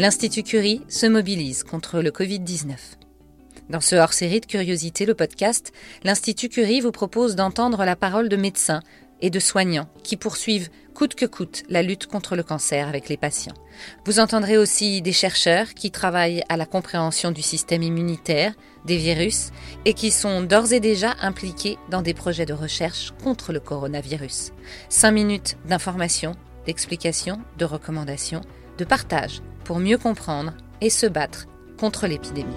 l'Institut Curie se mobilise contre le Covid-19. Dans ce hors-série de curiosité, le podcast, l'Institut Curie vous propose d'entendre la parole de médecins et de soignants qui poursuivent coûte que coûte la lutte contre le cancer avec les patients. Vous entendrez aussi des chercheurs qui travaillent à la compréhension du système immunitaire, des virus, et qui sont d'ores et déjà impliqués dans des projets de recherche contre le coronavirus. Cinq minutes d'information, d'explication, de recommandations, de partage pour mieux comprendre et se battre contre l'épidémie.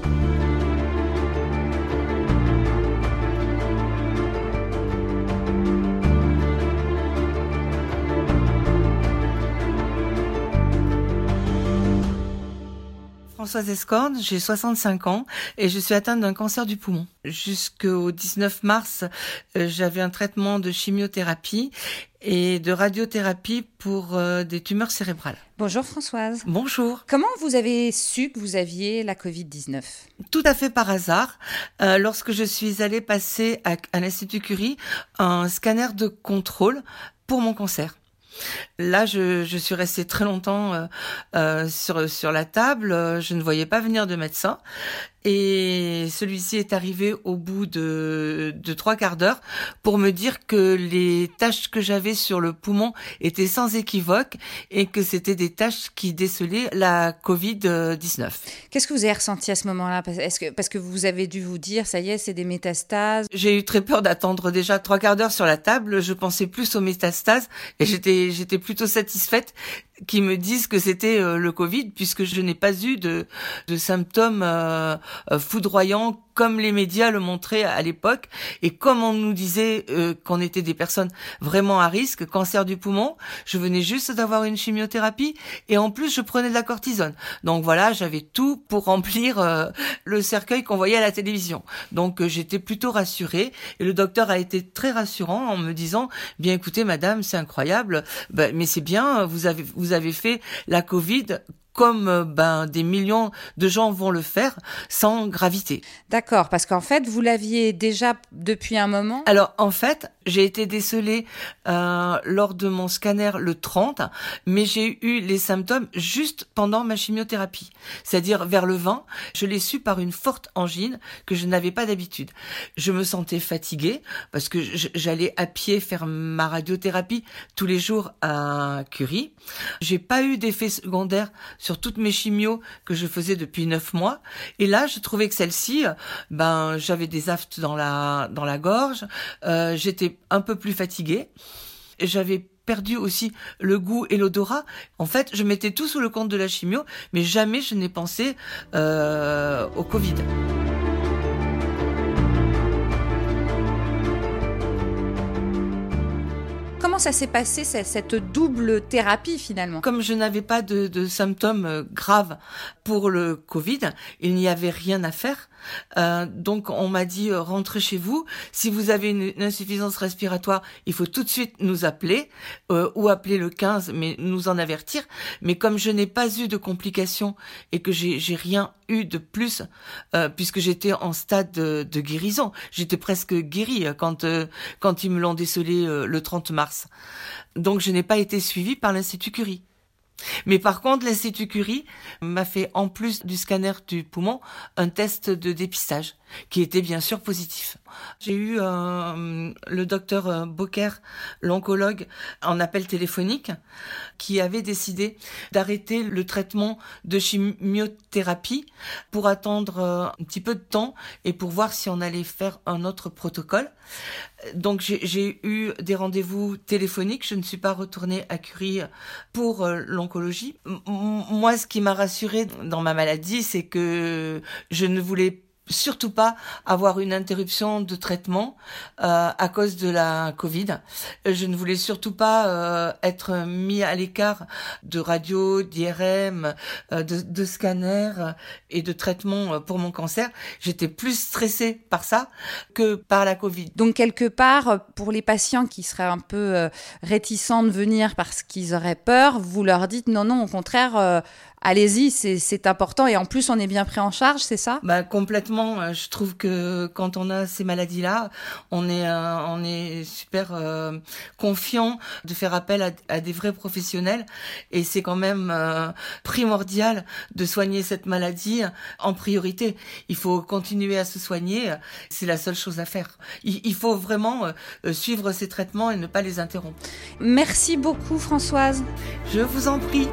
Françoise Escorne, j'ai 65 ans et je suis atteinte d'un cancer du poumon. Jusqu'au 19 mars, euh, j'avais un traitement de chimiothérapie et de radiothérapie pour euh, des tumeurs cérébrales. Bonjour Françoise. Bonjour. Comment vous avez su que vous aviez la Covid-19 Tout à fait par hasard. Euh, lorsque je suis allée passer à, à l'Institut Curie un scanner de contrôle pour mon cancer. Là, je, je, suis restée très longtemps euh, euh, sur, sur la table. Je ne voyais pas venir de médecin. Et celui-ci est arrivé au bout de, de trois quarts d'heure pour me dire que les tâches que j'avais sur le poumon étaient sans équivoque et que c'était des tâches qui décelaient la Covid-19. Qu'est-ce que vous avez ressenti à ce moment-là? Est-ce que, Parce que vous avez dû vous dire, ça y est, c'est des métastases? J'ai eu très peur d'attendre déjà trois quarts d'heure sur la table. Je pensais plus aux métastases et j'étais, j'étais plutôt satisfaite qui me disent que c'était euh, le Covid puisque je n'ai pas eu de, de symptômes euh, euh, foudroyants comme les médias le montraient à l'époque et comme on nous disait euh, qu'on était des personnes vraiment à risque, cancer du poumon, je venais juste d'avoir une chimiothérapie et en plus je prenais de la cortisone. Donc voilà, j'avais tout pour remplir euh, le cercueil qu'on voyait à la télévision. Donc euh, j'étais plutôt rassurée et le docteur a été très rassurant en me disant bien écoutez madame, c'est incroyable, ben, mais c'est bien, vous avez avez fait la Covid comme euh, ben des millions de gens vont le faire sans gravité. D'accord, parce qu'en fait, vous l'aviez déjà depuis un moment? Alors en fait, j'ai été décelée euh, lors de mon scanner le 30, mais j'ai eu les symptômes juste pendant ma chimiothérapie, c'est-à-dire vers le 20. Je l'ai su par une forte angine que je n'avais pas d'habitude. Je me sentais fatiguée parce que j'allais à pied faire ma radiothérapie tous les jours à Curie. J'ai pas eu d'effet secondaire sur toutes mes chimios que je faisais depuis neuf mois. Et là, je trouvais que celle-ci, ben, j'avais des aftes dans la dans la gorge. Euh, J'étais un peu plus fatiguée. J'avais perdu aussi le goût et l'odorat. En fait, je mettais tout sous le compte de la chimio, mais jamais je n'ai pensé euh, au Covid. Ça s'est passé cette double thérapie finalement? Comme je n'avais pas de, de, symptômes euh, graves pour le Covid, il n'y avait rien à faire. Euh, donc on m'a dit euh, rentrez chez vous. Si vous avez une, insuffisance respiratoire, il faut tout de suite nous appeler euh, ou appeler le 15, mais nous en avertir. Mais comme je n'ai pas eu de complications et que j'ai rien eu de plus, euh, puisque j'étais en stade de, de guérison, j'étais presque guérie quand quand ils me l'ont décelé le 30 mars. Donc je n'ai pas été suivie par l'Institut Curie. Mais par contre, l'Institut Curie m'a fait, en plus du scanner du poumon, un test de dépistage qui était bien sûr positif. J'ai eu euh, le docteur euh, Boker, l'oncologue, en appel téléphonique, qui avait décidé d'arrêter le traitement de chimiothérapie pour attendre euh, un petit peu de temps et pour voir si on allait faire un autre protocole. Donc j'ai eu des rendez-vous téléphoniques. Je ne suis pas retournée à Curie pour Moi, ce qui m'a rassurée dans ma maladie, c'est que je ne voulais surtout pas avoir une interruption de traitement euh, à cause de la Covid. Je ne voulais surtout pas euh, être mis à l'écart de radio, d'IRM, euh, de, de scanners et de traitements pour mon cancer. J'étais plus stressée par ça que par la Covid. Donc quelque part, pour les patients qui seraient un peu réticents de venir parce qu'ils auraient peur, vous leur dites non, non, au contraire allez-y, c'est important et en plus on est bien pris en charge, c'est ça? Bah, Complètement. Euh, je trouve que quand on a ces maladies-là, on est, euh, on est super euh, confiant de faire appel à, des vrais professionnels et c'est quand même primordial de soigner cette maladie en priorité. Il faut continuer à se soigner, c'est la seule chose à faire. Il, il faut vraiment suivre ces traitements et ne pas les interrompre. Merci beaucoup Françoise. Je vous en prie.